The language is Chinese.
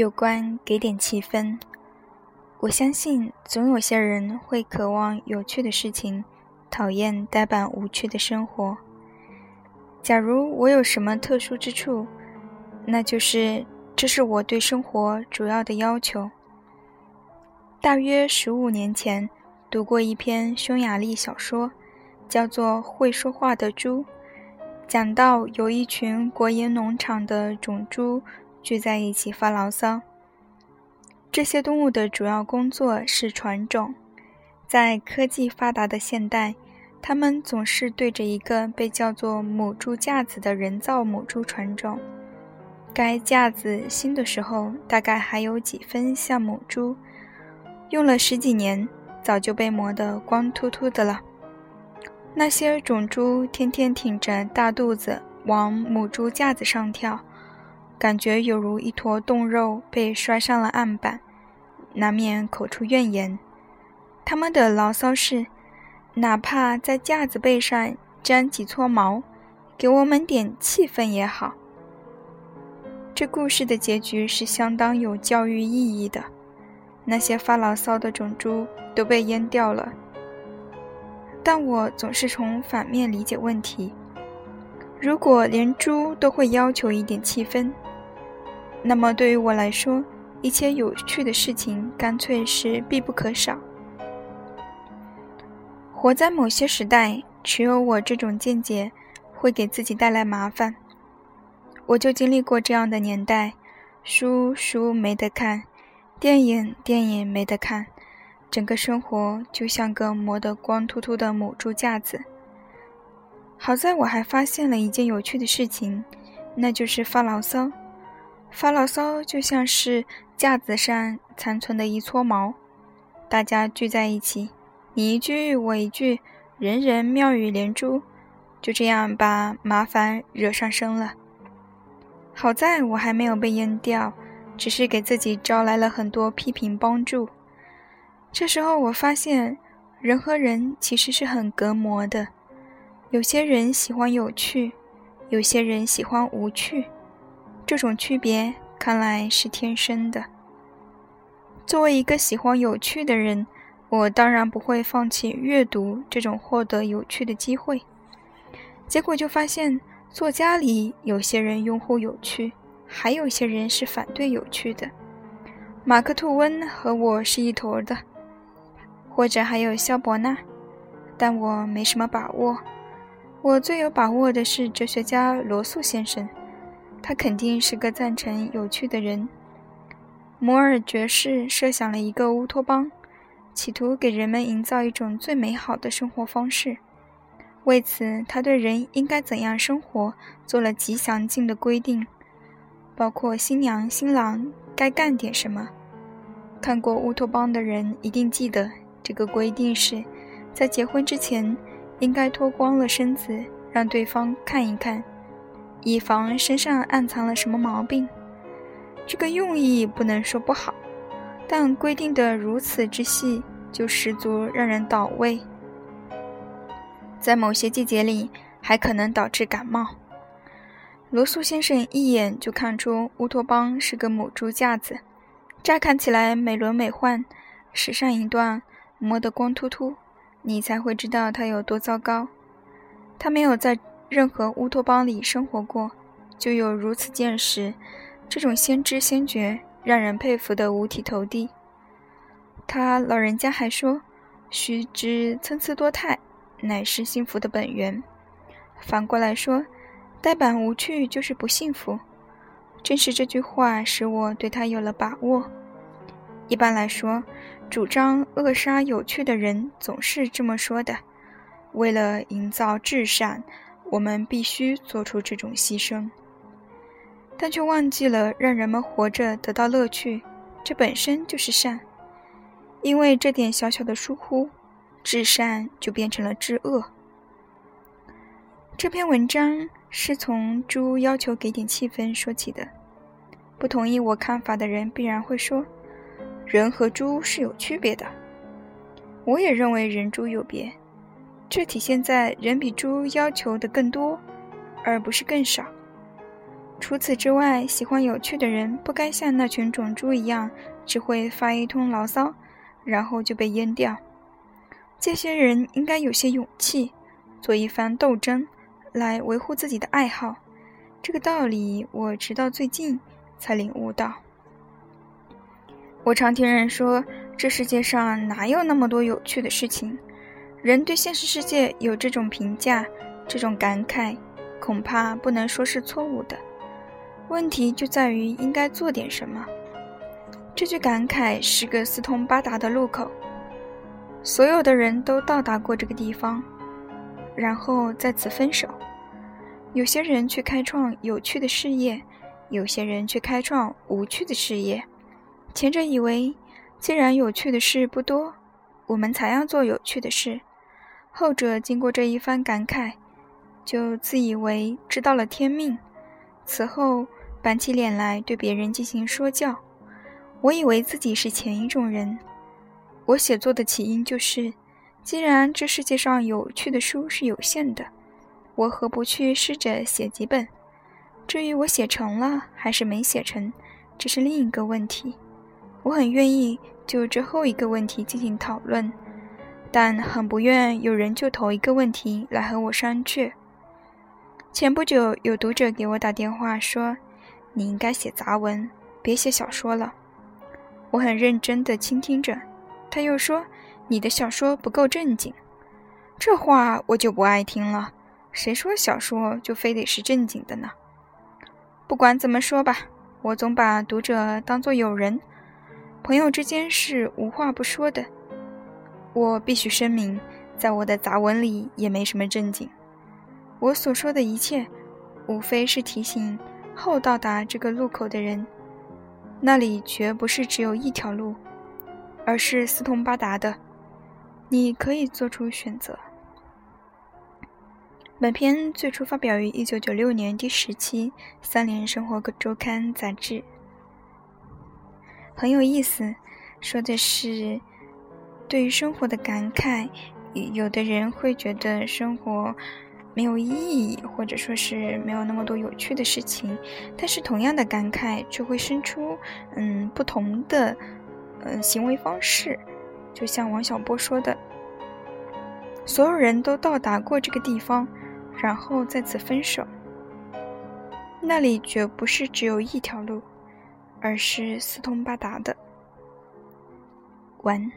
有关给点气氛，我相信总有些人会渴望有趣的事情，讨厌呆板无趣的生活。假如我有什么特殊之处，那就是这是我对生活主要的要求。大约十五年前，读过一篇匈牙利小说，叫做《会说话的猪》，讲到有一群国营农场的种猪聚在一起发牢骚。这些动物的主要工作是传种，在科技发达的现代。他们总是对着一个被叫做母猪架子的人造母猪传种。该架子新的时候大概还有几分像母猪，用了十几年，早就被磨得光秃秃的了。那些种猪天天挺着大肚子往母猪架子上跳，感觉有如一坨冻肉被摔上了案板，难免口出怨言。他们的牢骚是。哪怕在架子背上粘几撮毛，给我们点气氛也好。这故事的结局是相当有教育意义的。那些发牢骚的种猪都被阉掉了。但我总是从反面理解问题：如果连猪都会要求一点气氛，那么对于我来说，一切有趣的事情干脆是必不可少。活在某些时代，持有我这种见解，会给自己带来麻烦。我就经历过这样的年代：书书没得看，电影电影没得看，整个生活就像个磨得光秃秃的母猪架子。好在我还发现了一件有趣的事情，那就是发牢骚。发牢骚就像是架子上残存的一撮毛，大家聚在一起。你一句我一句，人人妙语连珠，就这样把麻烦惹上身了。好在我还没有被淹掉，只是给自己招来了很多批评帮助。这时候我发现，人和人其实是很隔膜的。有些人喜欢有趣，有些人喜欢无趣，这种区别看来是天生的。作为一个喜欢有趣的人。我当然不会放弃阅读这种获得有趣的机会，结果就发现，作家里有些人拥护有趣，还有些人是反对有趣的。马克吐温和我是一坨的，或者还有萧伯纳，但我没什么把握。我最有把握的是哲学家罗素先生，他肯定是个赞成有趣的人。摩尔爵士设想了一个乌托邦。企图给人们营造一种最美好的生活方式，为此，他对人应该怎样生活做了极详尽的规定，包括新娘新郎该干点什么。看过《乌托邦》的人一定记得，这个规定是在结婚之前应该脱光了身子，让对方看一看，以防身上暗藏了什么毛病。这个用意不能说不好。但规定的如此之细，就十足让人倒胃。在某些季节里，还可能导致感冒。罗素先生一眼就看出乌托邦是个母猪架子，乍看起来美轮美奂，时尚一段，磨得光秃秃，你才会知道它有多糟糕。他没有在任何乌托邦里生活过，就有如此见识，这种先知先觉。让人佩服的五体投地。他老人家还说：“须知参差多态，乃是幸福的本源。”反过来说，呆板无趣就是不幸福。正是这句话使我对他有了把握。一般来说，主张扼杀有趣的人总是这么说的：“为了营造至善，我们必须做出这种牺牲。”但却忘记了让人们活着得到乐趣，这本身就是善。因为这点小小的疏忽，至善就变成了至恶。这篇文章是从猪要求给点气氛说起的。不同意我看法的人必然会说，人和猪是有区别的。我也认为人猪有别，这体现在人比猪要求的更多，而不是更少。除此之外，喜欢有趣的人不该像那群种猪一样，只会发一通牢骚，然后就被淹掉。这些人应该有些勇气，做一番斗争，来维护自己的爱好。这个道理，我直到最近才领悟到。我常听人说，这世界上哪有那么多有趣的事情？人对现实世界有这种评价，这种感慨，恐怕不能说是错误的。问题就在于应该做点什么。这句感慨是个四通八达的路口，所有的人都到达过这个地方，然后在此分手。有些人去开创有趣的事业，有些人去开创无趣的事业。前者以为，既然有趣的事不多，我们才要做有趣的事；后者经过这一番感慨，就自以为知道了天命，此后。板起脸来对别人进行说教，我以为自己是前一种人。我写作的起因就是，既然这世界上有趣的书是有限的，我何不去试着写几本？至于我写成了还是没写成，这是另一个问题。我很愿意就这后一个问题进行讨论，但很不愿有人就头一个问题来和我商榷。前不久有读者给我打电话说。你应该写杂文，别写小说了。我很认真地倾听着，他又说：“你的小说不够正经。”这话我就不爱听了。谁说小说就非得是正经的呢？不管怎么说吧，我总把读者当作友人，朋友之间是无话不说的。我必须声明，在我的杂文里也没什么正经。我所说的一切，无非是提醒。后到达这个路口的人，那里绝不是只有一条路，而是四通八达的。你可以做出选择。本篇最初发表于一九九六年第十期《三联生活周刊》杂志，很有意思，说的是对于生活的感慨。有的人会觉得生活。没有意义，或者说是没有那么多有趣的事情，但是同样的感慨就会生出嗯不同的嗯行为方式。就像王小波说的：“所有人都到达过这个地方，然后再次分手。那里绝不是只有一条路，而是四通八达的。”完。